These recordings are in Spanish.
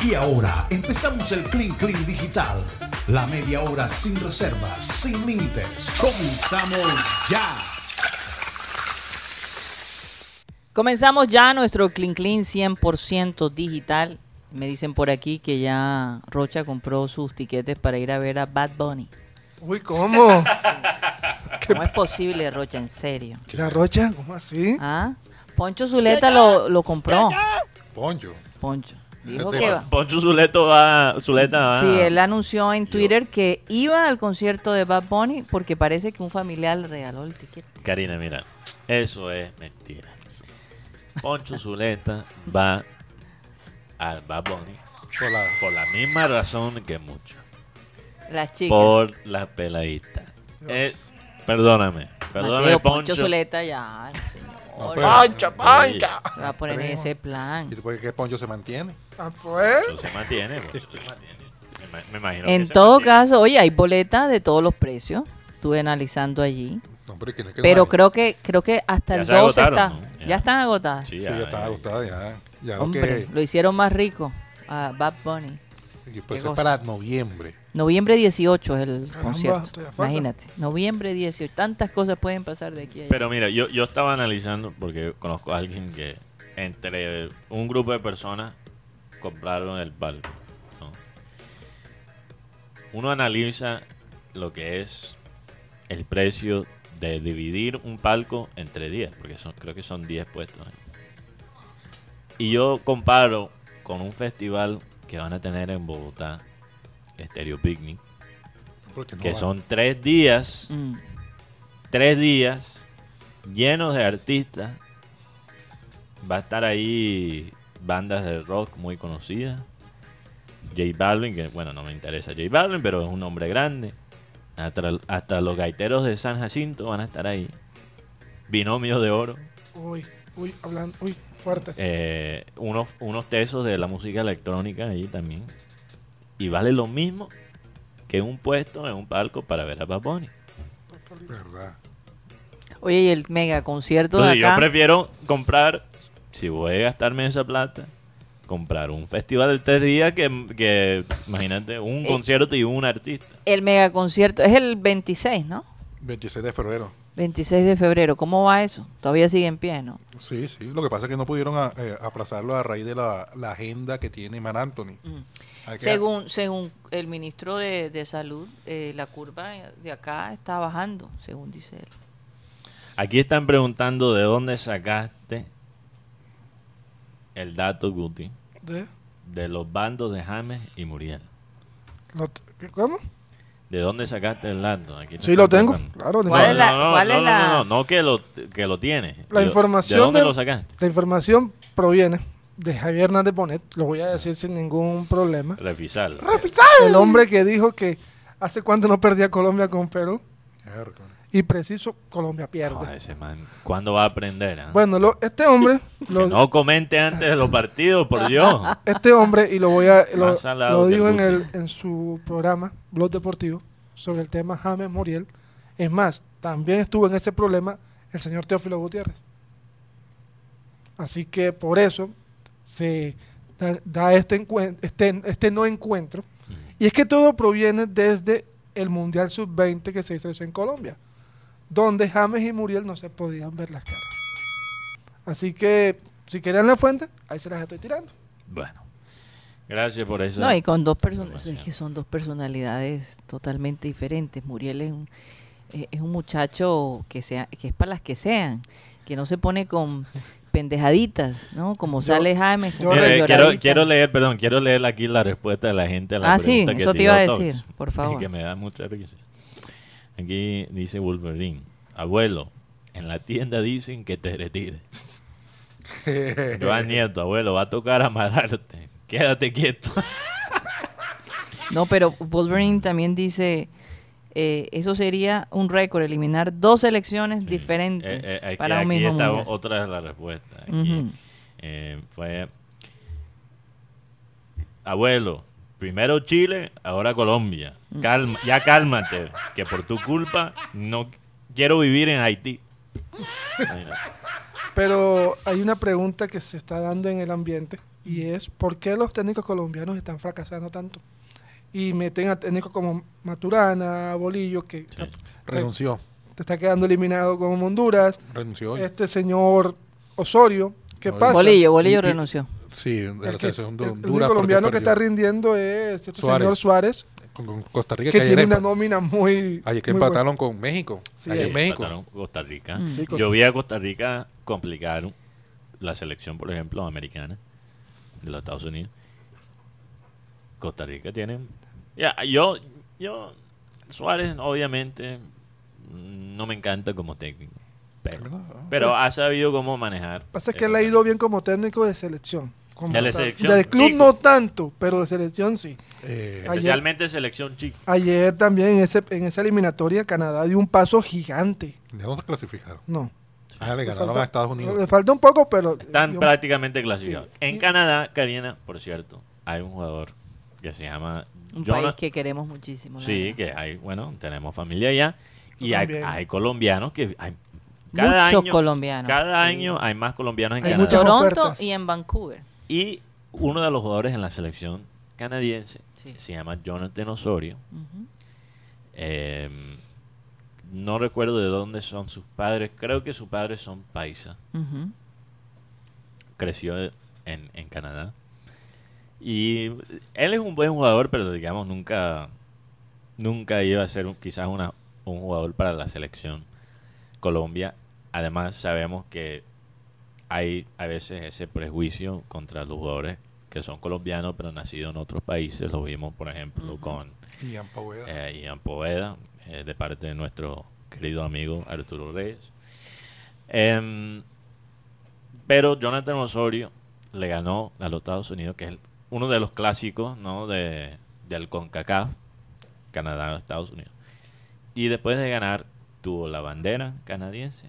Y ahora empezamos el Clean Clean Digital. La media hora sin reservas, sin límites. Comenzamos ya. Comenzamos ya nuestro Clean Clean 100% digital. Me dicen por aquí que ya Rocha compró sus tiquetes para ir a ver a Bad Bunny. Uy, ¿cómo? ¿Cómo es posible, Rocha? En serio. ¿Qué la rocha? ¿Cómo así? ¿Ah? Poncho Zuleta lo, lo compró. Poncho. Poncho. Dijo Este que va. Poncho Zuleto va, Zuleta va. Sí, él anunció en Twitter que iba al concierto de Bad Bunny porque parece que un familiar le regaló el tiquete. Karina, mira, eso es mentira. Poncho Zuleta va a Bad Bunny Por la- por la misma razón que muchos. Las chicas. Por la peladita. Eh, perdóname, perdóname, Mateo, Poncho. Zuleta ya, señor. No, pero- ¡Pancha, pancha! Se va a poner en ese plan. ¿Y después que Poncho se mantiene? Ah, pues. Eso se mantiene, se mantiene. Me, ima- me imagino En se todo mantiene. caso, oye, hay boletas de todos los precios. Estuve analizando allí. No, pero, ¿quién es que Pero no creo que creo que hasta Ya el se 12 está. agotaron, ¿no? Ya. Ya. están agotadas. Sí, Sí, ya, ya está ya. gustada, ya. Ya lo Hombre, que. lo hicieron más rico a Bad Bunny. Y pues qué es para noviembre. Noviembre 18 es el Caramba, concierto. Imagínate. Noviembre 18. Tantas cosas pueden pasar de aquí a allá. Pero mira, yo, yo estaba analizando, porque conozco a alguien que entre un grupo de personas compraron el palco. ¿no? Uno analiza lo que es el precio de dividir un palco entre 10, porque son, creo que son 10 puestos. ¿eh? Y yo comparo con un festival que van a tener en Bogotá, Stereo Picnic, Porque no que son tres días Mm. tres días llenos de artistas. Va a estar ahí bandas de rock muy conocidas. J Balvin, que bueno, no me interesa J Balvin, pero es un hombre grande. Hasta, hasta los gaiteros de San Jacinto van a estar ahí. Binomio de oro. Uy, uy, hablando, uy, fuerte. Eh, unos, unos tesos de la música electrónica ahí también. Y vale lo mismo que un puesto en un palco para ver a Bad Bunny. ¿Verdad? Oye, y el mega concierto Entonces de yo acá. prefiero comprar, si voy a gastarme esa plata, comprar un festival de tres días que, que, imagínate, un Eh. concierto y un artista. El mega concierto es el 26, ¿no? 26 de febrero. 26 de febrero. ¿Cómo va eso? Todavía sigue en pie, ¿no? Sí, sí. Lo que pasa es que no pudieron a- eh, aplazarlo a raíz de la, la agenda que tiene Man Anthony. Según, según el ministro de, de Salud, eh, la curva de acá está bajando, según dice él. Aquí están preguntando de dónde sacaste el dato, Guti, ¿De? de los bandos de James y Muriel. ¿Cómo? ¿De dónde sacaste el dato? Aquí Sí, lo tengo. Claro, la ¿Cuál es la- no, no, cuál no, es no, la- no, no, que lo, que lo tiene. La Yo- información ¿De dónde de- lo sacaste? la información proviene de Javier Hernández Bonet, lo voy a decir sin ningún problema. Refisal. El hombre que dijo que hace cuánto no perdía Colombia con Perú Miércoles. Y preciso Colombia pierde. Joder, ese man, ¿Cuándo va a aprender? ah? Bueno, lo- este hombre, lo- no comente antes de los partidos, por Dios. este hombre, y lo voy a, lo, lo el en, el, en su programa, Blog Deportivo, sobre el tema James Muriel. Es más, también estuvo en ese problema el señor Teófilo Gutiérrez. Así que por eso se da, da este, este, este no encuentro. Y es que todo proviene desde el Mundial Sub-20 que se hizo en Colombia, donde James y Muriel no se podían ver las caras. Así que, si querían la fuente, ahí se las estoy tirando. Bueno, gracias por eso. No, y con dos personas, es que son dos personalidades totalmente diferentes. Muriel es un, eh, es un muchacho que sea, que es para las que sean, que no se pone con pendejaditas, ¿no? Como Yo- sale yo una eh, quiero, leer, perdón, quiero leer aquí la respuesta de la gente a la Ah, sí, que eso te iba a Tox, decir, por favor. Que me da mucha risa. Aquí dice Wolverine, abuelo, en la tienda dicen que te retires. Joan Nieto, abuelo, va a tocar amarrarte. Quédate quieto. No, pero Wolverine también dice, eh, eso sería un récord, eliminar dos elecciones diferentes Eh, eh, aquí, para un aquí mismo está mundial. otra. Aquí, Ujú. eh, fue abuelo, primero Chile, ahora Colombia. Mm. Calma, ya cálmate, que por tu culpa no quiero vivir en Haití. Pero hay una pregunta que se está dando en el ambiente Y es por qué los técnicos colombianos están fracasando tanto. Y meten a técnicos como Maturana, Bolillo, que Sí. Renunció. te está quedando eliminado con Honduras. Renunció. hoy. Este señor Osorio, ¿qué pasa? Bolillo, Bolillo Y- y- renunció. Sí, El, la que- el- el colombiano que está rindiendo es este Suárez. señor Suárez, Con, con Costa Rica que tiene una nómina muy. Ayer que muy buena. empataron con México. Sí, ayer Sí, México. empataron con Costa Rica. Mm. Sí, Yo vi a Costa Rica complicar la selección, por ejemplo, americana de los Estados Unidos. Costa Rica tiene... Ya, yo, yo, Suárez, obviamente, no me encanta como técnico. Pero, pero ha sabido cómo manejar. Pasa que él ha ido bien como técnico de selección. Como De selección, Del club chico. no tanto, pero de selección sí. Eh, Ayer- Especialmente selección chica. Ayer también en, ese, en esa eliminatoria Canadá dio un paso gigante. ¿De dónde se clasificaron? No. Ah, le Le ganaron falta- a Estados Unidos. Le falta un poco, pero. Están dio- prácticamente clasificados. Sí. En Y- Canadá, Karina, por cierto, hay un jugador que se llama Un Jonas- país que queremos muchísimo. Sí, verdad. que hay, bueno, tenemos familia allá. Y Yo hay, hay colombianos que hay cada Muchos año, colombianos. Cada año hay más colombianos en Hay en Canadá. Toronto ofertas. y en Vancouver. Y uno de los jugadores en la selección canadiense Sí. se llama Jonathan Osorio. Eh, no recuerdo de dónde son sus padres. Creo que sus padres son paisa. Creció en, en Canadá. Y él es un buen jugador, pero digamos nunca nunca iba a ser un- quizás una, un jugador para la selección Colombia. Además sabemos que hay a veces ese prejuicio contra los jugadores que son colombianos pero nacidos en otros países. Lo vimos por ejemplo con Ian Poveda. eh, Ian Poveda, eh, de parte de nuestro querido amigo Arturo Reyes. Em, pero Jonathan Osorio le ganó a los Estados Unidos, que es el- uno de los clásicos ¿no? de, del CONCACAF, Canadá, Estados Unidos. Y después de ganar, tuvo la bandera canadiense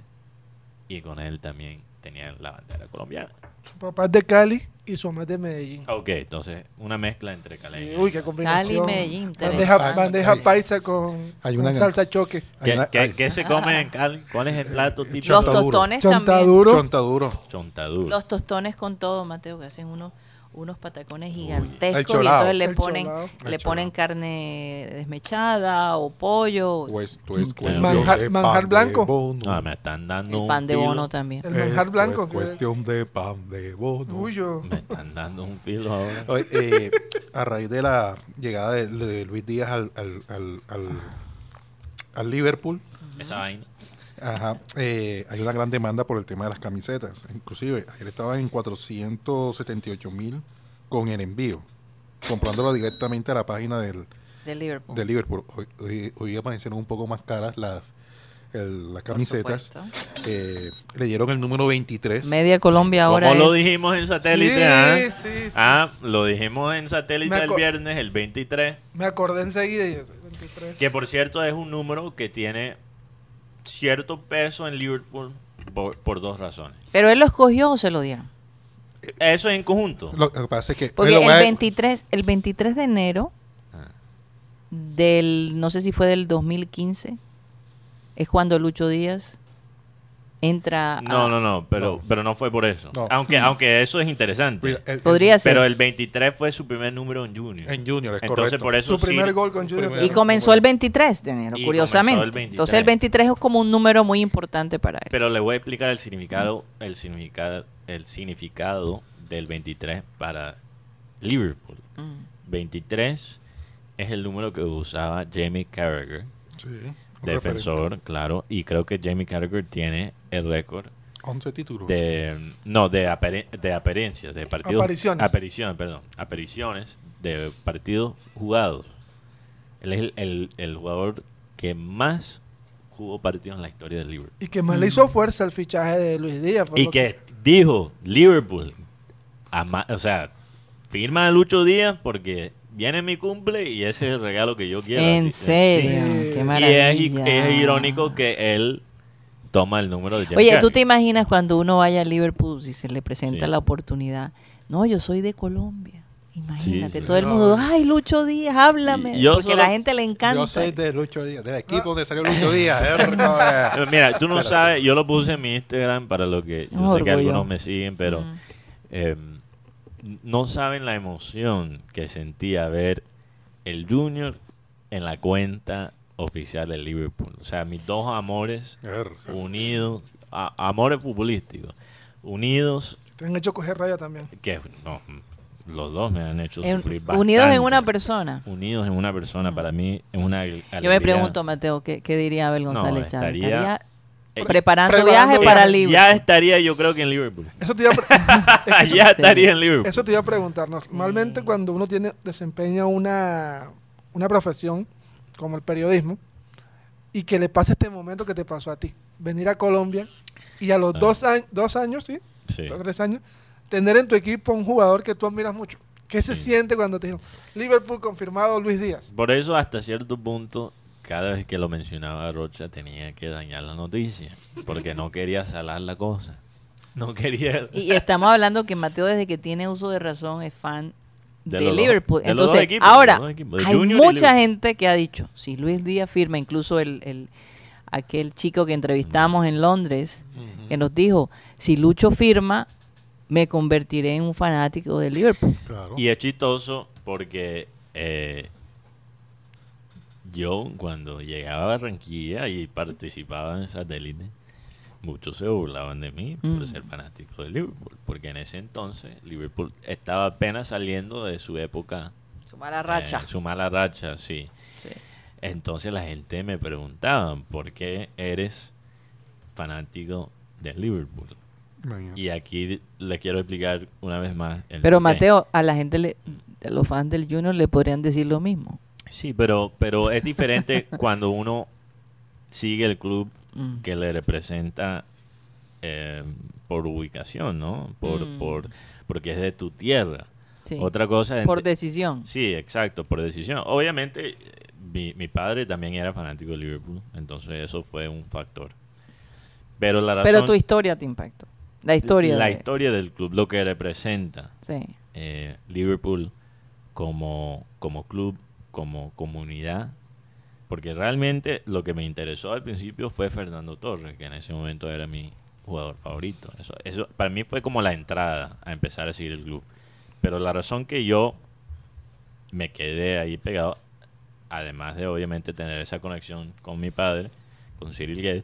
y con él también tenía la bandera colombiana. Su papá es de Cali y su mamá es de Medellín. Ok, entonces una mezcla entre Sí, caleños. uy, qué Cali, combinación. Medellín. Bandeja, paisa con, Hay con una- salsa choque. Hay ¿Qué, una- qué- hay- qué se come en Cali? ¿Cuál es el plato típico? Los Chontaduro. tostones también. Chontaduro. Chontaduro. Chontaduro. Los tostones con todo, Mateo, que hacen unos unos patacones El gigantescos y cholao. entonces le ponen cholao. le ponen cholao. carne desmechada o pollo, Pues, tú es Manjar- cuestión de manjar pan blanco. de bono. Ah, me están dando el un pan de filo. bono también. El manjar blanco. pues, cuestión de pan de bono. Uy, yo. Me están dando un filo ahora. Oye, eh, a raíz de la llegada de, de Luis Díaz al, al, al, al, al Liverpool, Esa vaina. Ajá, eh, hay una gran demanda por el tema de las camisetas. Inclusive, ayer estaban en 478 mil con el envío, comprándolo directamente a la página del, De Liverpool. de Liverpool. Hoy, hoy, hoy aparecieron un poco más caras las, el- las camisetas. Eh, le dieron el número 23. Media Colombia ahora Como lo dijimos en satélite, Sí, ¿ah? sí, sí. Ah, lo dijimos en satélite el viernes, el 23. Me acordé enseguida. y yo, 23. Que por cierto es un número que tiene cierto peso en Liverpool por, por dos razones. Pero él lo escogió o se lo dieron. Eso en conjunto. Lo, lo que pasa es que... Porque el voy a- 23, el 23 de enero Ah. del, no sé si fue del 2015, es cuando Lucho Díaz entra a- No, no, no, pero No. pero no fue por eso. No. Aunque aunque eso es interesante. Mira, el- el- Podría ser. pero el 23 fue su primer número en Junior. En Junior, es Entonces correcto. por eso Su primer sí- gol con Junior. y comenzó el 23 de enero, Y curiosamente. comenzó el 23. Entonces el 23 es como un número muy importante para él. Pero le voy a explicar el significado, el significado, el significado del 23 para Liverpool. Mm. 23 es el número que usaba Jamie Carragher, Sí, defensor, referente. claro, y creo que Jamie Carragher tiene el récord 11 títulos. de no de apare- de apariencias, de partidos Apariciones. apariciones, perdón, apariciones de partidos jugados. Él es el, el- el jugador que más jugó partidos en la historia del Liverpool. Y que más le hizo fuerza el fichaje de Luis Díaz. por Y que dijo Liverpool, ama- o sea, firma a Lucho Díaz porque viene mi cumple y ese es el regalo que yo quiero. En así- serio, Sí. qué Y maravilla. es, i- es irónico que él toma el número de Jamie Oye, ¿tú te imaginas cuando uno vaya a Liverpool si se le presenta Sí. la oportunidad? No, yo soy de Colombia. Imagínate, sí. todo el mundo, ay, Lucho Díaz, háblame. Yo porque solo- a la gente le encanta. Yo soy de Lucho Díaz, del equipo donde salió Lucho Díaz. eh, Mira, tú no sabes, yo lo puse en mi Instagram para lo que yo sé que algunos me siguen, pero Mm. eh, no saben la emoción que sentía ver el Junior en la cuenta oficial del Liverpool. O sea, mis dos amores Erja. unidos, a- amores futbolísticos, unidos, Te han hecho coger raya también. que no, los dos me han hecho En- sufrir unidos en bastante. una persona. Unidos en una persona, para mí es una al- Yo me alegría. pregunto, Mateo, ¿qué, qué diría Abel No, González Chávez? estaría- ¿Estaría Eh, preparando, preparando viaje para Liverpool? Ya estaría yo creo que en Liverpool. Eso te iba a, es que eso- ya sí. estaría en Liverpool. Eso te iba a preguntar. Normalmente cuando uno tiene desempeña una, una profesión como el periodismo y que le pase este momento que te pasó a ti, venir a Colombia y a los Ah. dos, años, dos años, sí, Sí. dos, tres años, tener en tu equipo un jugador que tú admiras mucho. ¿Qué se Sí. siente cuando te dijeron Liverpool confirmado Luis Díaz? Por eso hasta cierto punto, cada vez que lo mencionaba Rocha tenía que dañar la noticia, porque no quería salar la cosa. No quería... Y estamos hablando que Mateo desde que tiene uso de razón es fan De de, los dos- Liverpool. de los dos Entonces, de ahora, los dos equipos, de hay mucha gente que ha dicho, si Luis Díaz firma, incluso el, el- aquel chico que entrevistamos en Londres, que nos dijo, si Lucho firma, me convertiré en un fanático de Liverpool. Claro. Y es chistoso porque eh, yo cuando llegaba a Barranquilla y participaba en satélite, muchos se burlaban de mí por Mm. ser fanático de Liverpool, porque en ese entonces Liverpool estaba apenas saliendo de su época Su mala racha. Eh, su mala racha, sí. Sí. Entonces la gente me preguntaba, ¿por qué eres fanático de Liverpool? Y aquí le quiero explicar una vez más. el Pero. Mateo, a la gente, le, a los fans del Junior le podrían decir lo mismo. Sí, pero, pero es diferente cuando uno sigue el club Mm. que le representa eh, por ubicación, ¿no? Por, Mm. por, porque es de tu tierra. Sí. Otra cosa es... Por decisión. Sí, exacto, por decisión. Obviamente, eh, mi, mi padre también era fanático de Liverpool, entonces eso fue un factor. Pero la razón... Pero tu historia te impactó. La historia. La de- historia del club, lo que representa Sí. eh, Liverpool como, como club, como comunidad. Porque realmente lo que me interesó al principio fue Fernando Torres, que en ese momento era mi jugador favorito. Eso, eso para mí fue como la entrada a empezar a seguir el club. Pero la razón que yo me quedé ahí pegado, además de obviamente tener esa conexión con mi padre, con Cyril Guedes,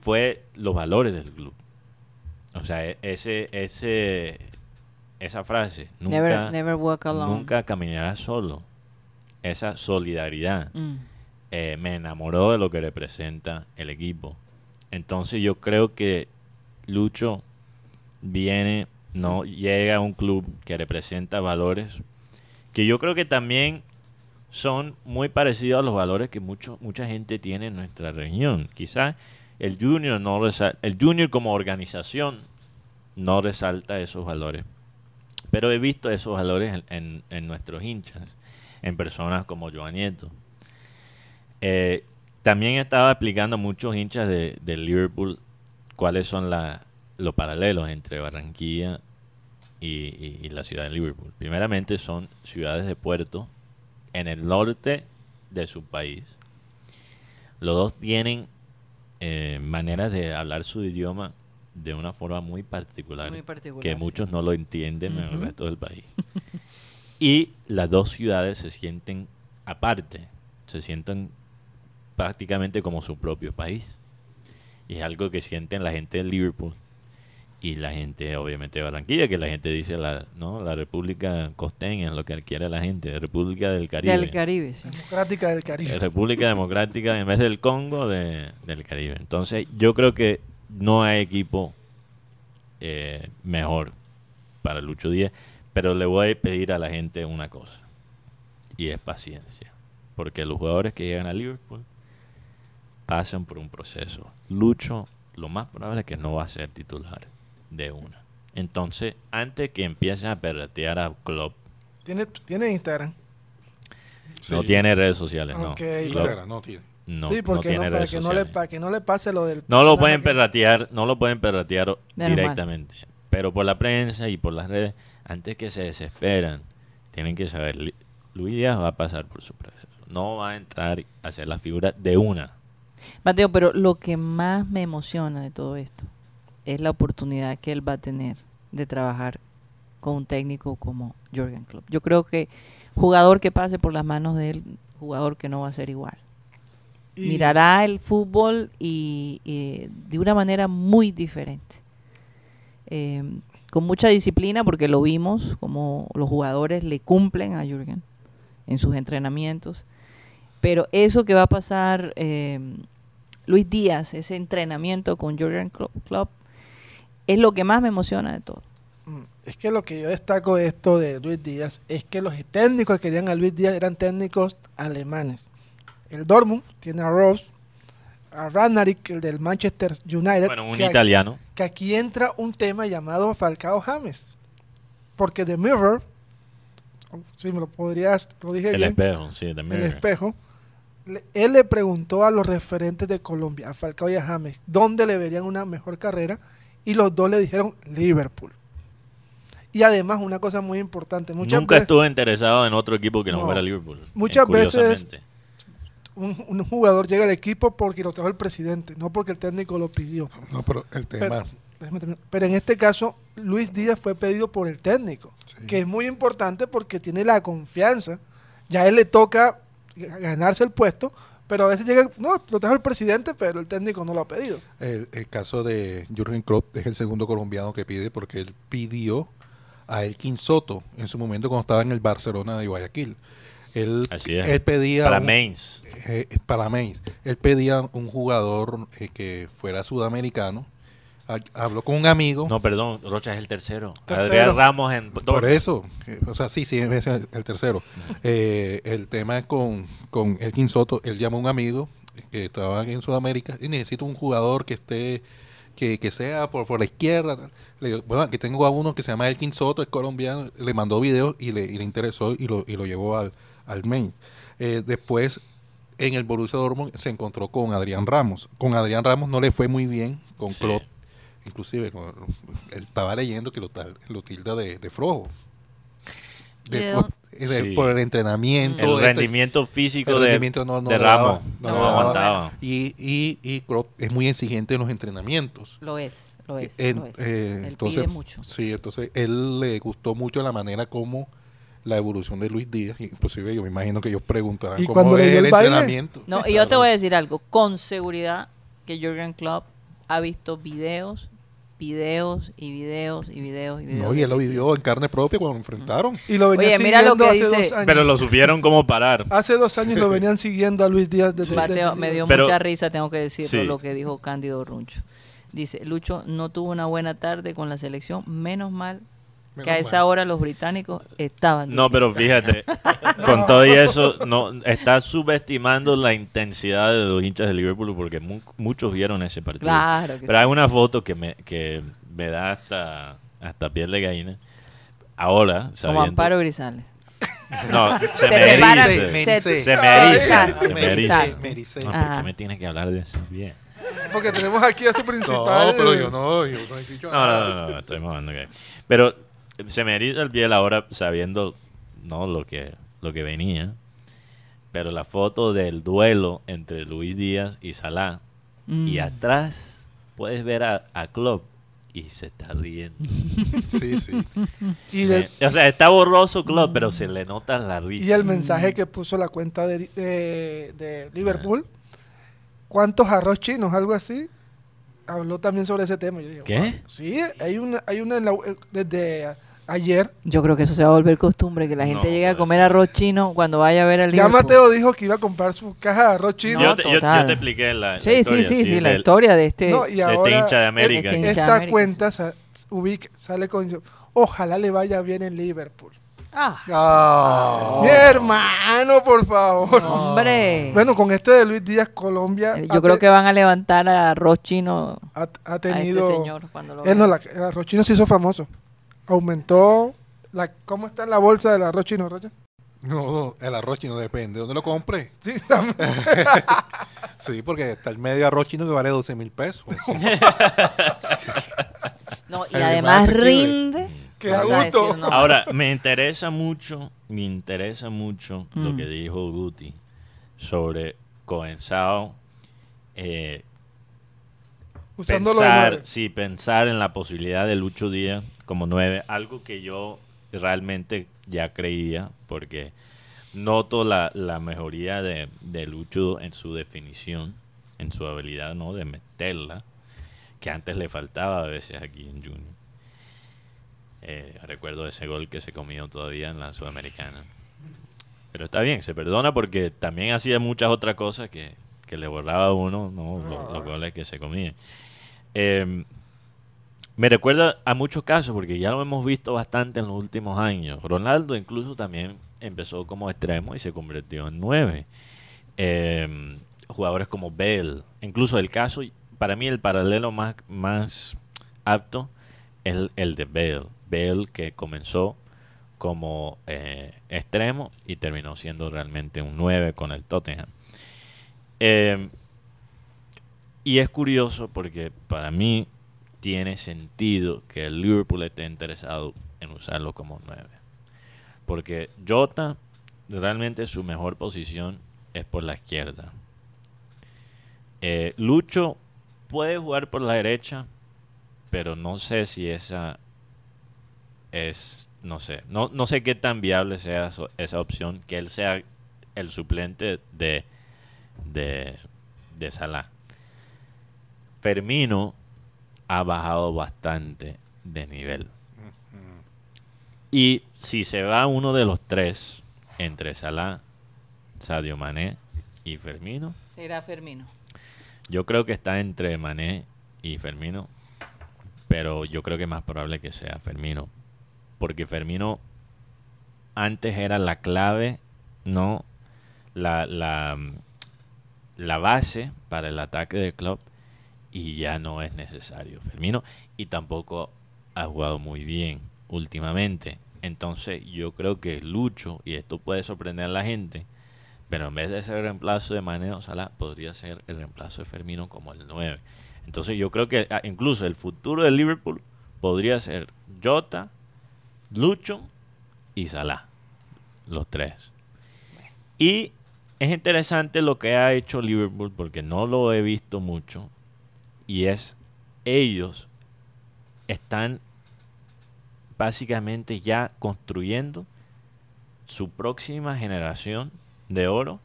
fue los valores del club. O sea, e- ese, ese, esa frase, nunca, Never, never walk alone. nunca caminarás solo. Esa solidaridad Mm. Eh, me enamoró de lo que representa el equipo. Entonces yo creo que Lucho viene, no llega a un club que representa valores que yo creo que también son muy parecidos a los valores que mucha gente tiene en nuestra región. Quizás el Junior no resal- el Junior como organización no resalta esos valores. Pero he visto esos valores en, en- en nuestros hinchas, en personas como Joan Nieto. Eh, también estaba explicando a muchos hinchas de, de Liverpool cuáles son la- los paralelos entre Barranquilla y, y- y la ciudad de Liverpool. Primeramente son ciudades de puerto en el norte de su país. Los dos tienen eh, maneras de hablar su idioma de una forma muy particular, Muy particular, que sí. muchos no lo entienden en el resto del país. y las dos ciudades se sienten aparte, se sienten prácticamente como su propio país. Y es algo que sienten la gente de Liverpool y la gente, obviamente, de Barranquilla, que la gente dice la, ¿no? la República Costeña, lo que quiere la gente, República del Caribe. Del Caribe, sí. Democrática del Caribe. Eh, República Democrática en vez del Congo de- del Caribe. Entonces, yo creo que no hay equipo eh, mejor para Lucho Díaz, pero le voy a pedir a la gente una cosa, y es paciencia, porque los jugadores que llegan a Liverpool pasan por un proceso. Lucho, lo más probable es que no va a ser titular de una. Entonces, antes que empiecen a perretear a Klopp, ¿Tiene, tiene Instagram. no Sí. tiene redes sociales, no. Instagram no tiene. no, sí, porque no, tiene para, redes que no le, sociales. para que no le pase lo del. No lo pueden que- perratear, no lo pueden perratear Menos mal. directamente. Pero por la prensa y por las redes, antes que se desesperan, tienen que saber, Luis Díaz va a pasar por su proceso. No va a entrar a hacer la figura de una. Mateo, pero lo que más me emociona de todo esto es la oportunidad que él va a tener de trabajar con un técnico como Jürgen Klopp. Yo creo que jugador que pase por las manos de él, jugador que no va a ser igual. Y- Mirará el fútbol y, y de una manera muy diferente. Eh, con mucha disciplina porque lo vimos como los jugadores le cumplen a Jürgen en sus entrenamientos. Pero eso que va a pasar eh, Luis Díaz, ese entrenamiento con Klo- Klopp, es lo que más me emociona de todo. Mm, Es que lo que yo destaco de esto de Luis Díaz es que los técnicos que querían a Luis Díaz eran técnicos alemanes. El Dortmund tiene a Ross, a Ranarik, el del Manchester United. Bueno, un que, italiano. que aquí entra un tema llamado Falcao James. Porque The Mirror, si me lo podrías, lo dije El bien, espejo, sí, el también. espejo, él le preguntó a los referentes de Colombia, a Falcao y a James, dónde le verían una mejor carrera y los dos le dijeron Liverpool. Y además una cosa muy importante, muchas Nunca veces estuve interesado en otro equipo que no, No. fuera Liverpool. Muchas eh, veces- un, un jugador llega al equipo porque lo trajo el presidente, no porque el técnico lo pidió. No, pero el tema. Déjame terminar. Pero en este caso, Luis Díaz fue pedido por el técnico, Sí. que es muy importante porque tiene la confianza. Ya a él le toca ganarse el puesto, pero a veces llega, no, lo trajo el presidente, pero el técnico no lo ha pedido. El, el caso de Jürgen Klopp es el segundo colombiano que pide porque él pidió a Elkin Soto en su momento cuando estaba en el Barcelona de Guayaquil. Él, Así es. él pedía Para un- Mainz. eh, para Mainz. Él pedía un jugador eh, que fuera sudamericano. Ha- Habló con un amigo. No, perdón, Rocha es el tercero. Tercero. Adrián Ramos en Por Dortmund. eso, o sea, sí, sí, es el tercero. Eh, el tema con, con Elkin Soto, él llamó a un amigo que estaba en Sudamérica y necesito un jugador que esté, que, que sea por, por la izquierda. Le digo, bueno, aquí tengo a uno que se llama Elkin Soto, es colombiano, le mandó videos y le, y le interesó y lo, y lo llevó al, al main. Eh, después, en el Borussia Dortmund se encontró con Adrián Ramos. Con Adrián Ramos no le fue muy bien con Sí. Klopp. Inclusive, no, él estaba leyendo que lo, tal- lo tilda de, de flojo. ¿Y de De- dónde? es de- Sí. Por el entrenamiento. El rendimiento físico el de, rendimiento no, no de le daba, Ramos. no No, aguantaba. Y, y, y Klopp es muy exigente en los entrenamientos. Lo es, lo es. En- lo es. eh, Él entonces, pide mucho. Sí, entonces él le gustó mucho la manera como la evolución de Luis Díaz, inclusive yo me imagino que ellos preguntarán ¿Y cómo es el, entrenamiento. No, y yo te voy a decir algo. Con seguridad que Jürgen Klopp ha visto videos, videos y videos y videos y videos. No, y él lo vivió en carne propia cuando lo enfrentaron. Y lo venía Oye, mira lo que hace dice- dos años. Pero lo supieron cómo parar. Hace dos años lo venían siguiendo a Luis Díaz desde, Mateo, desde- me dio Pero- mucha risa, tengo que decirlo, Sí. lo que dijo Cándido Runcho. Dice, Lucho no tuvo una buena tarde con la selección, menos mal que a esa mal. hora los británicos estaban. No, pero fíjate, con todo y eso, no está subestimando la intensidad de los hinchas de Liverpool porque mu- muchos vieron ese partido. Claro que Pero sí. hay una foto que me, que me da hasta, hasta piel de gallina. Ahora, Como sabiendo... Amparo Grisales. No, se, Se me eriza. se- Se me eriza. Se me eriza. erizaste. Me ericé. No, Ajá. ¿por qué me tienes que hablar de eso? Bien. Porque tenemos aquí a tu principal. No, pero yo no, yo no he dicho No, nada. no, no, no, estoy mamando que- Pero se me eriza el piel ahora sabiendo no lo que lo que venía. Pero la foto del duelo entre Luis Díaz y Salah y Mm. atrás puedes ver a, a Klopp y se está riendo. Sí, sí. Y, de- Eh, o sea, está borroso Klopp, pero se le nota la risa. y el mensaje que puso la cuenta de, de- de Liverpool. ¿Cuántos arroz chinos? Algo así. Habló también sobre ese tema. Yo ¿Qué? "Wow". Sí, hay una, hay una en la- eh, desde ayer. Yo creo que eso se va a volver costumbre, que la gente No, llegue a puede comer arroz chino cuando vaya a ver al Ya Liverpool. Mateo dijo que iba a comprar su caja de arroz chino. No, yo, te, yo- yo total. te expliqué la, la Sí, sí, historia, sí, sí, la del- historia de este... No, y de este hincha de América. este hincha de esta América, cuenta ubica- sale con ojalá le vaya bien en Liverpool. Ah, Ah. Mi hermano, por favor. hombre. Bueno, con este de Luis Díaz, Colombia Eh, Yo creo que van a levantar a arroz chino ha, ha a tenido... este señor cuando lo Eh, no, vean. la- el arroz chino se hizo famoso. Aumentó... La, ¿Cómo está en la bolsa del arroz chino, Rocha? No, el arroz chino depende. ¿Dónde lo compre? Sí, también. Sí, porque está el medio arroz chino que vale 12 mil pesos. No, y El además más rinde. Qué gusto. decir, no. Ahora, me interesa mucho, me interesa mucho lo Mm. que dijo Guti sobre Coenzao. Eh, Usándolo pensar, sí, pensar en la posibilidad de Lucho Díaz como nueve, algo que yo realmente ya creía, porque noto la, la mejoría de, de Lucho en su definición, en su habilidad ¿no? de meterla, que antes le faltaba a veces aquí en Junior. Eh, recuerdo ese gol que se comió todavía en la Sudamericana. Pero está bien, se perdona porque también hacía muchas otras cosas que, que le borraba a uno ¿no? los, los goles que se comían. Eh, me recuerda a muchos casos porque ya lo hemos visto bastante en los últimos años. Ronaldo incluso también empezó como extremo y se convirtió en nueve. Eh, jugadores como Bell, incluso el caso, para mí el paralelo más, más apto es el, de Bell. Bell que comenzó como eh, extremo y terminó siendo realmente un 9 con el Tottenham. Eh, y es curioso porque para mí tiene sentido que el Liverpool esté interesado en usarlo como 9. Porque Jota realmente su mejor posición es por la izquierda. Eh, Lucho puede jugar por la derecha, pero no sé si esa es, no sé, no, no sé qué tan viable sea esa opción, que él sea el suplente de, de, de Salah. Fermino ha bajado bastante de nivel. Y si se va uno de los tres, entre Salah, Sadio Mané y Fermino, Será Fermino. yo creo que está entre Mané y Fermino, pero yo creo que es más probable que sea Fermino, porque Fermino antes era la clave, no la, la, la base para el ataque del club y ya no es necesario Fermino y tampoco ha jugado muy bien últimamente. Entonces yo creo que Lucho, y esto puede sorprender a la gente, pero en vez de ser el reemplazo de Mané o Salah, podría ser el reemplazo de Fermino como el 9. Entonces yo creo que ah, incluso el futuro de Liverpool podría ser Jota, Lucho y Salah. Los tres. Y es interesante lo que ha hecho Liverpool porque no lo he visto mucho. Y es ellos están básicamente ya construyendo su próxima generación de oro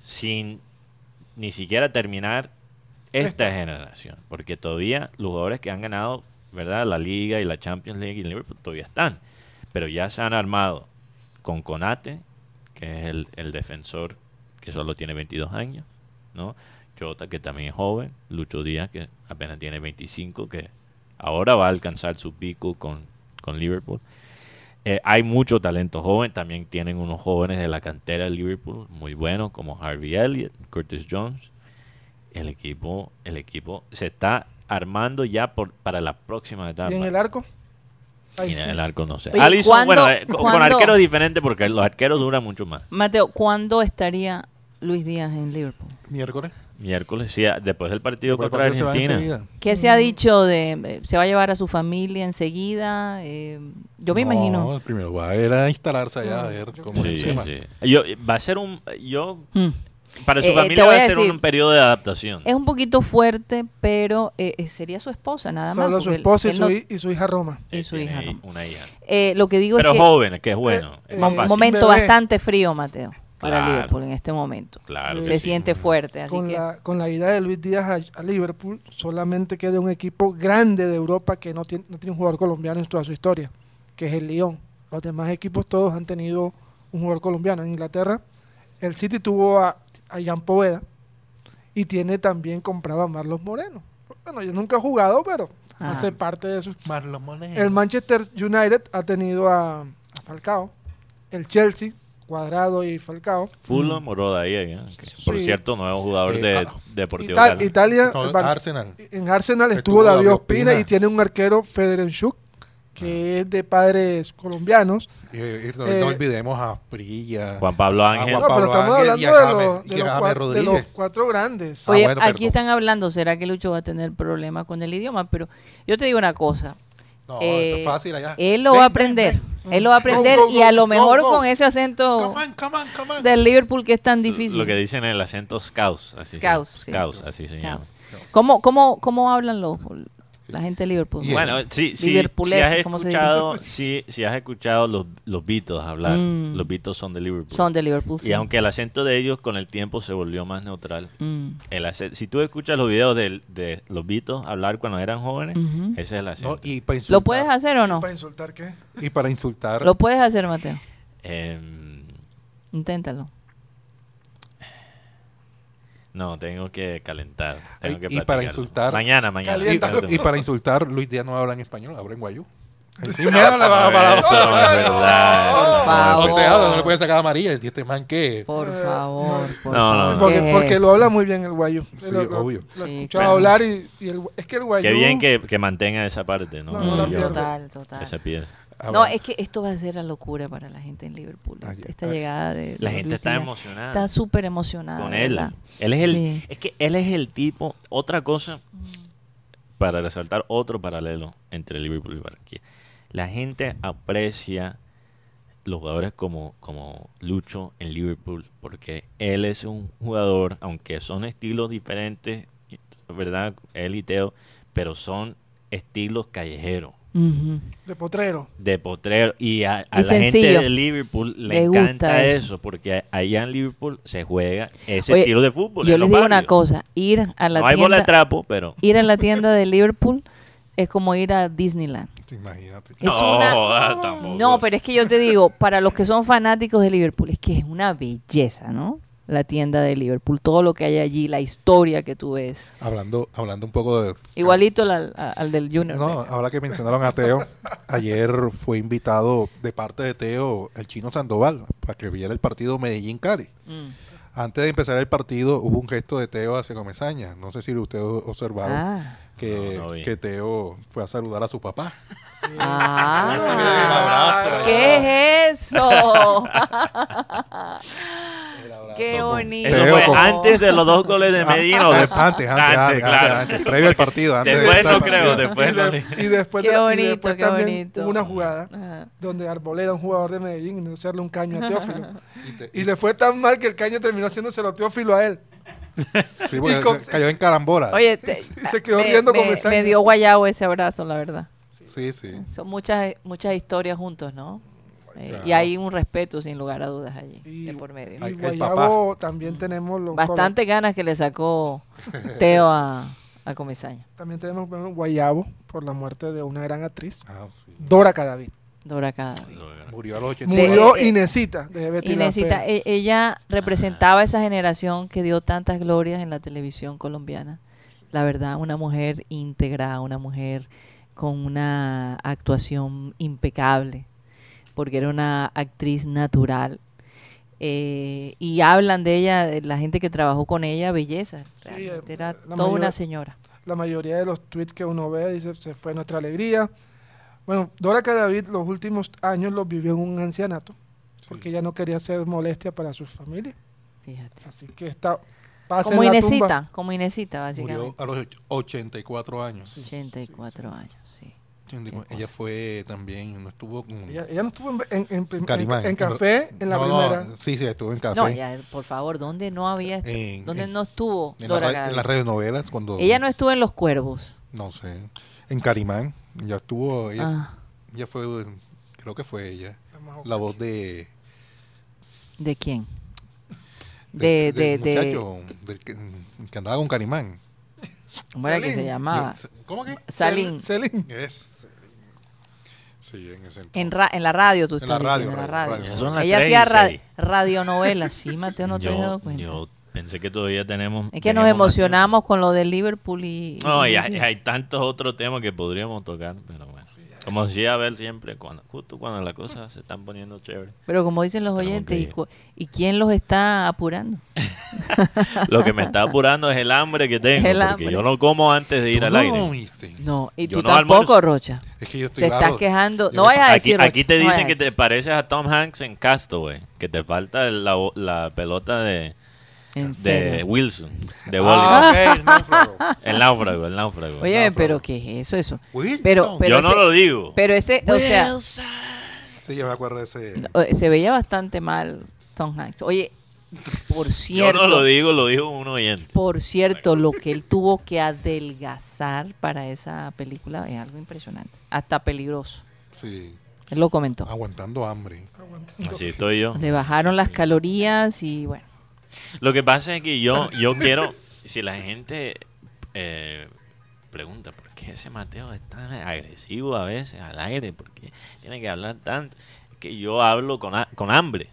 sin ni siquiera terminar esta generación. Porque todavía los jugadores que han ganado, ¿verdad? La Liga y la Champions League y Liverpool todavía están. Pero ya se han armado con Conate, que es el, el defensor que solo tiene 22 años, ¿no? Jota, que también es joven, Lucho Díaz, que apenas tiene 25, que ahora va a alcanzar su pico con, con Liverpool. Eh, hay mucho talento joven, también tienen unos jóvenes de la cantera de Liverpool muy buenos, como Harvey Elliott, Curtis Jones. El equipo, el equipo se está armando ya por, para la próxima etapa. ¿Y en el arco? Y en sí. el arco no sé. Oye, ¿cuándo- bueno, eh, con, con arqueros es diferente porque los arqueros duran mucho más. Mateo, ¿cuándo estaría Luis Díaz en Liverpool? Miércoles. Miércoles, sí, después del partido contra partido Argentina. ¿Qué se ha dicho de eh, se va a llevar a su familia enseguida? Eh, yo me No, imagino. el primero va a ir a instalarse allá a ver cómo Sí, se llama. sí. Yo, va a ser un. Yo, Mm. para su Eh, eh, familia va a a ser un periodo de adaptación. Es un poquito fuerte, pero eh, sería su esposa nada más. Solo su él- esposa y él su, no- y su hija Roma. y su hija. Una hija. Eh, lo que digo Pero es que joven, que es bueno. Eh, es más un momento Bebé. bastante frío, Mateo, para Claro. Liverpool en este momento. Claro Se sí. siente fuerte, así Con que la, con la ida de Luis Díaz a, a Liverpool, solamente queda un equipo grande de Europa que no tiene, no tiene un jugador colombiano en toda su historia, que es el Lyon. Los demás equipos todos han tenido un jugador colombiano. En Inglaterra, el City tuvo a, a Jan Poveda y tiene también comprado a Marlos Moreno. Bueno, yo nunca he jugado, pero Ajá. hace parte de eso. Marlon Moreno. El Manchester United ha tenido a, a Falcao. El Chelsea, Cuadrado y Falcao. Fulham o Rodallega, que, por Sí. cierto, nuevo jugador Eh, de ah, Deportivo Ita- Cali. Italia, No, Arsenal. en Arsenal Estuvo estuvo David Ospina Ospina. y tiene un arquero Federenchuk que es de padres colombianos. Y, y no, Eh, no olvidemos a Prilla. Juan Pablo Ángel. Juan No, pero estamos Ángel hablando de, los, de, de cuatro grandes. Ah, Oye, bueno, aquí perdón. están hablando, ¿será que Lucho va a tener problemas con el idioma? Pero yo te digo una cosa, No, eh, eso es fácil allá. él lo Ven, va a aprender, ven. él lo va a Go, aprender go, y a lo mejor go. con ese acento Come on, come on, come on. del Liverpool que es tan difícil. Lo que dicen el acento Scouse. Así Scouse, se, sí. Scouse, así se llama. ¿Cómo, cómo, cómo hablan los, la gente de Liverpool? Y- Bueno, sí, sí, si has ¿cómo se dice? escuchado, sí, si has escuchado los, los Beatles hablar, Mm. los Beatles son de Liverpool. Son de Liverpool. Y sí. aunque el acento de ellos con el tiempo se volvió más neutral, Mm. el acen- si tú escuchas los videos de, de los Beatles hablar cuando eran jóvenes, ese es el acento. No, y para insultar, ¿Lo puedes hacer o no? ¿Para insultar qué? Y para insultar. Lo puedes hacer, Mateo. Em, Inténtalo. No, tengo que calentar. Tengo Y- que y para insultar- Mañana, mañana. y, para insultar, Luis Díaz no habla en español, habla en guayú. Sí, No, mira, le va a parar. eso no es verdad. eso no favor. O sea, no le puede sacar amarilla. Y este man que. Por favor. por No, no, favor. no. Porque, ¿Qué porque lo habla muy bien el guayo. Sí, Lo- obvio. Lo Sí, claro. hablar y, y el, es que el guayo... Qué bien que, que mantenga esa parte, ¿no? No, no total, total. Esa pieza. Ah, No, bueno. es que esto va a ser la locura para la gente en Liverpool. Ah, esta- ya. esta Ah, llegada de. La de gente Luis está Díaz. emocionada. Está súper emocionada. con él. verdad. Él es el, Sí. es que él es el tipo. Otra cosa para resaltar otro paralelo entre Liverpool y Barranquilla. La gente aprecia los jugadores como, como Lucho en Liverpool porque él es un jugador, aunque son estilos diferentes, ¿verdad? Él y Teo, pero son estilos callejeros. De potrero. de potrero y a, a Y la gente de Liverpool le, encanta eso. eso. porque allá en Liverpool se juega ese Oye, estilo de fútbol. Yo les digo una cosa: ir a la no hay bola de tienda. trapo, pero Ir a la tienda de Liverpool es como ir a Disneyland. Imagínate. Es no, una- joda, tampoco. No, pero es que yo te digo, para los que son fanáticos de Liverpool, es que es una belleza, ¿no? La tienda de Liverpool, todo lo que hay allí, la historia que tú ves. Hablando, hablando un poco de. Igualito al, al- al del Junior. No, ahora que mencionaron a Teo, ayer fue invitado de parte de Teo el chino Sandoval para que viera el partido Medellín-Cali. Mm. Antes de empezar el partido hubo un gesto de Teo hacia Comesaña. No sé si ustedes observaron Ah. que, No, no vi. que Teo fue a saludar a su papá. Ah. ¿Qué es eso? Qué bonito. Eso fue antes de los dos goles de Medellín o Ah, después. antes, antes, antes, antes, claro. antes, previo al partido. Antes de Después no creo, después y, de- y después, Qué de- y bonito, después qué también bonito. hubo una jugada Ajá. donde Arboleda, un jugador de Medellín, intentó hacerle un caño a Teófilo. Y te- y le fue tan mal que el caño terminó haciéndoselo a Teófilo a él. Sí, porque y con- cayó en carambola. Oye, te- Y se quedó me- riendo me, con me dio guayabo ese abrazo, la verdad. Sí, sí. Son muchas muchas historias juntos, ¿no? Eh, Claro. Y hay un respeto, sin lugar a dudas, allí, Y- de por medio. Y Guayabo también tenemos los Bastante ganas que le sacó Teo a, a Comesaña. También tenemos bueno, Guayabo por la muerte de una gran actriz, Ah, sí. Dora Cadavid. Dora Cadavid. Murió a los 80. De- Murió eh, Inesita de Betty Inesita, e- ella representaba esa generación que dio tantas glorias en la televisión colombiana. La verdad, una mujer íntegra, una mujer con una actuación impecable, porque era una actriz natural. Eh, y hablan de ella, de la gente que trabajó con ella, belleza. Sí, Realmente eh, era la toda mayor- una señora. La mayoría de los tweets que uno ve dice se fue nuestra alegría. Bueno, Dora Cadavid los últimos años los vivió en un ancianato porque ella no quería ser molestia para su familia. Fíjate. Así que está pasa Como en la Inesita, tumba. como Inesita, Murió básicamente. a los och- 84 años. 84 años, sí. 84. Qué Ella fue también, no estuvo con Ella, ella no estuvo en, en, en café en la No, no, primera. sí, sí, estuvo en café. No, ya, por favor, ¿dónde no había, est- En- dónde en- no estuvo en, la Dora ra- Cadavid? en las redes novelas cuando Ella no estuvo en Los Cuervos. no sé en Carimán ya estuvo ella, Ah, ella fue creo que fue ella la voz de ¿De quién? De, de, del de, muchacho del que, que andaba con Carimán ¿cómo era que se llamaba? ¿cómo que? Salín. Es sí en ese En, ra- en la radio, tú En estás la radio, diciendo, en la radio, radio. radio. Son las Ella hacía ra- radionovelas. Sí, Mateo, no te has dado cuenta. yo pensé que todavía tenemos. es que nos más emocionamos con lo de Liverpool y... No, y- hay, hay tantos otros temas que podríamos tocar, pero bueno. Como decía Abel siempre, cuando, justo cuando las cosas se están poniendo chéveres. Pero como dicen los oyentes, ¿y, ir. cu- ¿y quién los está apurando? Lo que me está apurando es el hambre que tengo, El porque hambre. yo no como antes de ir Tú al no, aire. viste. No, y Yo tú no tampoco, almuerzo. Rocha. es que yo estoy Te estás quejando. Yo No vayas a Aquí, decir, aquí Rocha, te no dicen a que te pareces a Tom Hanks en Castaway, que te falta la, la pelota de, En de serio. Wilson, de ah, el náufrago. El náufrago, el náufrago. Oye, náufrago. pero ¿qué es eso? eso? Wilson. Pero- pero- Yo no ese- lo digo. Pero ese, o sea, Wilson. sí yo me acuerdo de ese no, se veía bastante mal Tom Hanks. Oye, Por Yo cierto, no lo digo, lo dijo un oyente. por cierto, lo que él tuvo que adelgazar para esa película es algo impresionante, hasta peligroso. Sí, Él lo comentó. aguantando hambre. Así estoy yo. Le bajaron las calorías y bueno. Lo que pasa es que yo, yo quiero, si la gente eh, pregunta, ¿por qué ese Mateo es tan agresivo a veces al aire? ¿Por qué tiene que hablar tanto? Es que yo hablo con, con hambre.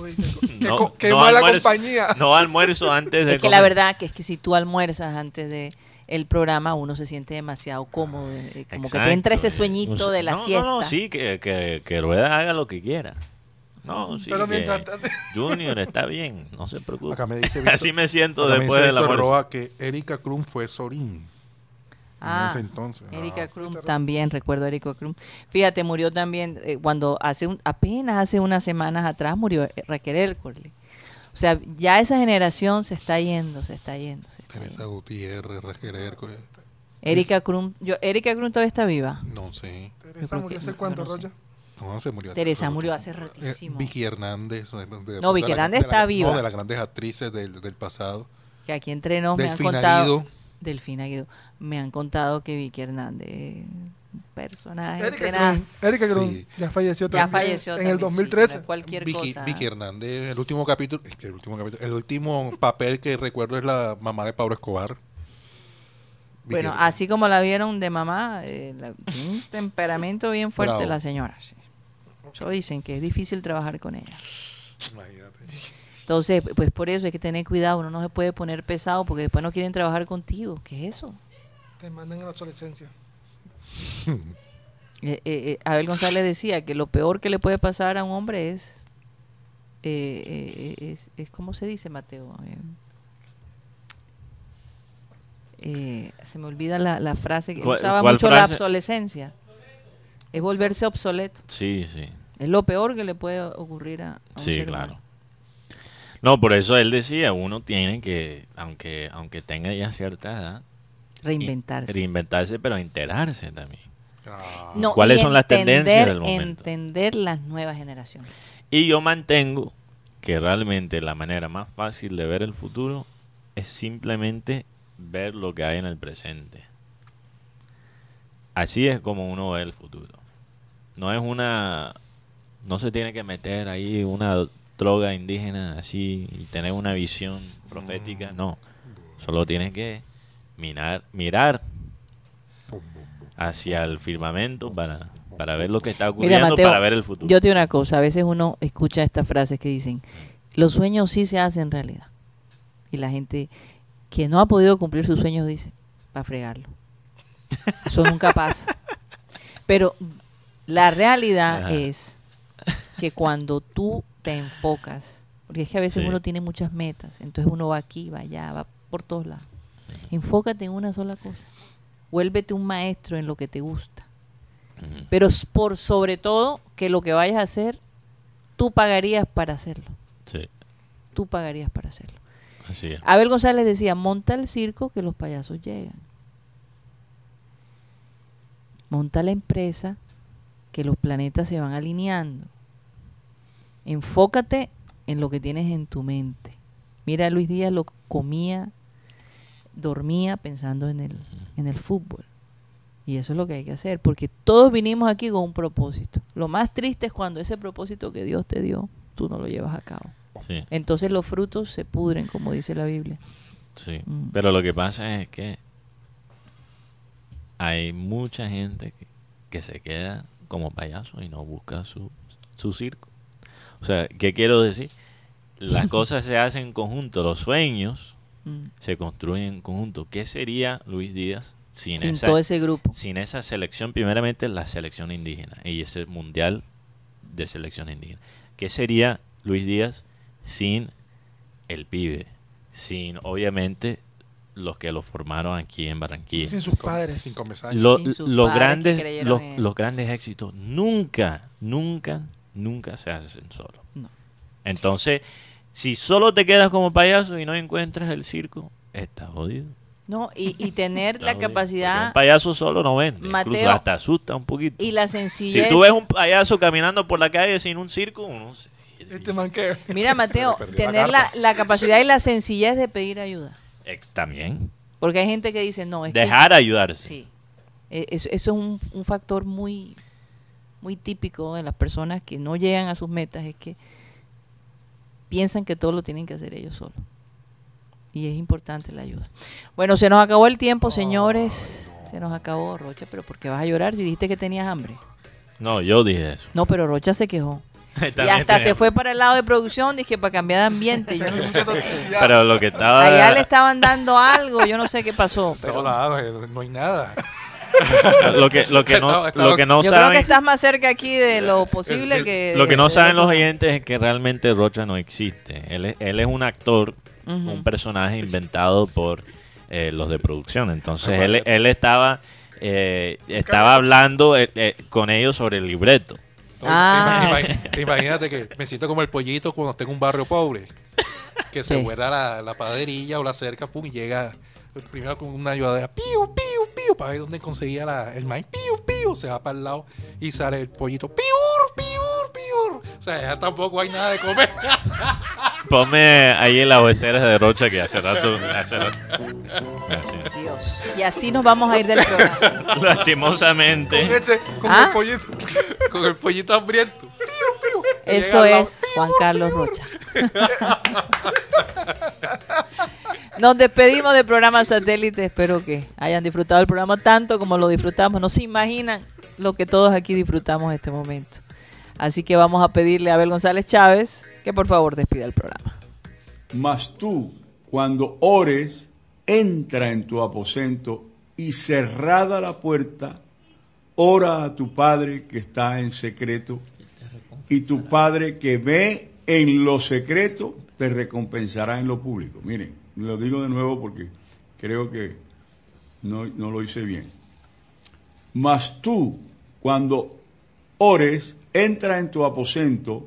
Uy, qué, qué No- co- qué no mala almuerzo- compañía. No almuerzo antes de Es que la verdad que es que si tú almuerzas antes de el programa, uno se siente demasiado cómodo, eh, como que te entra ese eh, sueñito de la no, siesta. No, no, sí, que, que, que Rueda haga lo que quiera. No, sí, Pero que mientras tanto- Junior está bien, no se preocupe. Acá me dice Víctor- Así me siento acá me después dice de la Víctor muerte. Roa que Erika Krum fue Sorín. Ah, en ese entonces. Erika Ah. Krum también, recuerdo a Erika Krum. Fíjate, murió también eh, cuando hace un, apenas hace unas semanas atrás murió eh, Raquel Ércole. O sea, ya esa generación se está yendo, se está yendo. Se está Teresa yendo. Gutiérrez, Raquel Hércules. Erika Krum, yo, Erika Krum todavía está viva. No sé. Teresa murió hace cuánto, no sé. No, se murió hace Teresa rato. murió hace Eh, ratísimo. Vicky Hernández. de- de- No, Vicky Hernández de la- está viva. No, de las grandes actrices del, del pasado. Que aquí entre nos me han Delfina contado. Guido. Delfina Guido. Me han contado que Vicky Hernández, eh, un personaje Erika tenaz. Erika Sí. ya falleció Ya también falleció en también, el sí, 2013. no es cualquier Vicky, cosa. Vicky Hernández, el último capítulo, es que el último capítulo, el último papel que recuerdo es la mamá de Pablo Escobar. Vicky Bueno, Hernández. así como la vieron de mamá, eh, la- un temperamento bien fuerte Bravo. la señora. sí. Eso dicen que es difícil trabajar con ella. Imagínate. Entonces, pues por eso hay que tener cuidado. Uno no se puede poner pesado porque después no quieren trabajar contigo. ¿Qué es eso? Te mandan en la adolescencia. Eh, eh, eh, Abel González decía que lo peor que le puede pasar a un hombre es, eh, es, es ¿cómo se dice, Mateo? Eh, eh, se me olvida la, la frase que ¿Cuál- usaba mucho la obsolescencia. Es volverse obsoleto. Sí, sí. Es lo peor que le puede ocurrir a, a un Sí, ser claro. humano. No, por eso él decía, uno tiene que, aunque, aunque tenga ya cierta edad, Reinventarse. reinventarse, pero enterarse también. Ah, No, ¿Cuáles son las tendencias del momento? Entender las nuevas generaciones. Y yo mantengo que realmente la manera más fácil de ver el futuro es simplemente ver lo que hay en el presente. Así es como uno ve el futuro. No es una... No se tiene que meter ahí una droga indígena así y tener una visión profética. No. Solo tienes que mirar, mirar hacia el firmamento para, para ver lo que está Mira, ocurriendo, Mateo, para ver el futuro. yo te digo una cosa, a veces uno escucha estas frases que dicen, los sueños sí se hacen realidad. Y la gente que no ha podido cumplir sus sueños dice, para fregarlo. Eso nunca pasa. Pero la realidad Ajá. es que cuando tú te enfocas, porque es que a veces Sí. uno tiene muchas metas, entonces uno va aquí, va allá, va por todos lados. Enfócate en una sola cosa. Vuélvete un maestro en lo que te gusta. Pero por sobre todo que lo que vayas a hacer, tú pagarías para hacerlo. Sí, Tú pagarías para hacerlo. así es. Abel González decía, monta el circo que los payasos llegan. Monta la empresa que los planetas se van alineando. Enfócate en lo que tienes en tu mente. Mira, Luis Díaz lo comía, dormía pensando en el, en el fútbol. Y eso es lo que hay que hacer, porque todos vinimos aquí con un propósito. Lo más triste es cuando ese propósito que Dios te dio, tú no lo llevas a cabo. Sí, Entonces los frutos se pudren, como dice la Biblia. sí. Mm. Pero lo que pasa es que hay mucha gente que, que se queda como payaso y no busca su, su circo. O sea, ¿qué quiero decir? Las cosas se hacen en conjunto, los sueños Mm. se construyen en conjunto. ¿Qué sería Luis Díaz sin, Sin esa, todo ese grupo. sin esa selección? Primeramente, la selección indígena y ese mundial de selección indígena. ¿Qué sería Luis Díaz sin el pibe? Sin, obviamente, los que lo formaron aquí en Barranquilla. Sin sus padres. Lo- Sin sus los padres grandes los grandes éxitos nunca nunca nunca se hacen solo No. entonces si solo te quedas como payaso y no encuentras el circo estás jodido No, y, y tener la jodido, porque capacidad un payaso solo no vende Mateo, incluso hasta asusta un poquito y la si sencillez. tú ves un payaso caminando por la calle sin un circo uno se- Este man que... Mira, Mateo, tener la, la capacidad y la sencillez de pedir ayuda. Eh, También. Porque hay gente que dice, no, es que- Dejar ayudarse. Sí. Eh, Eso, eso es un, un factor muy, muy típico de las personas que no llegan a sus metas, es que piensan que todo lo tienen que hacer ellos solos. Y es importante la ayuda. Bueno, se nos acabó el tiempo, señores. Se nos acabó, Rocha, pero ¿por qué vas a llorar si dijiste que tenías hambre? No, yo dije eso. No, pero Rocha se quejó. Y hasta se fue para el lado de producción, dije, para cambiar de ambiente. Yo no-. Pero lo que estaba. allá le estaban dando algo, yo no sé qué pasó. Pero nada, eh, no hay nada. lo que, lo que no, lo que no yo creo saben. que estás más cerca aquí de lo posible que... Lo que no saben los oyentes es que realmente Rocha no existe. Él es, él es un actor, un personaje inventado por eh, los de producción. Entonces él, él estaba eh, estaba hablando eh, eh, con ellos sobre el libreto. Ah. Ima- ima- Imagínate que me siento como el pollito cuando tengo un barrio pobre. Que se Sí. vuela la, la paderilla o la cerca, pum, y llega primero con una ayudadera, piu, piu, piu, para ver dónde conseguía la- el maíz, piu, piu, se va para el lado y sale el pollito, piur, piur, piur. O sea, ya tampoco hay nada de comer. Ponme ahí en la vocera de Rocha que hace rato. Hace rato. Dios. Y así nos vamos a ir del programa. Con Lastimosamente. ese, con ¿Ah? el pollito, con el pollito hambriento. Piu, piu. Y Eso es Juan Carlos Rocha. Nos despedimos del programa satélite. Espero que hayan disfrutado el programa tanto como lo disfrutamos. No se imaginan lo que todos aquí disfrutamos en este momento. Así que vamos a pedirle a Abel González Chávez que por favor despida el programa. Mas tú, cuando ores, entra en tu aposento y cerrada la puerta, ora a tu Padre que está en secreto, y tu Padre que ve en lo secreto te recompensará en lo público. Miren, lo digo de nuevo porque creo que no, no lo hice bien. Mas tú, cuando ores, entra en tu aposento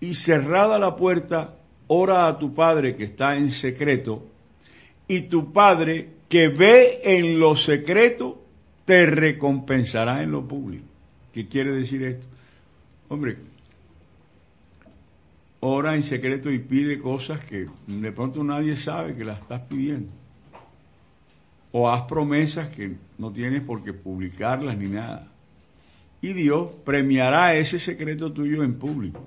y cerrada la puerta, ora a tu Padre que está en secreto, y tu Padre que ve en lo secreto, te recompensará en lo público. ¿Qué quiere decir esto? Hombre, ora en secreto y pide cosas que de pronto nadie sabe que las estás pidiendo. O haz promesas que no tienes por qué publicarlas ni nada. Y Dios premiará ese secreto tuyo en público.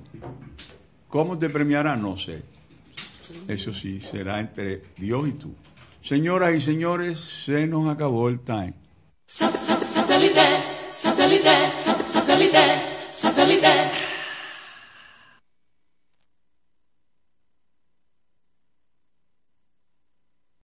¿Cómo te premiará? No sé. Eso sí, será entre Dios y tú. Señoras y señores, se nos acabó el time.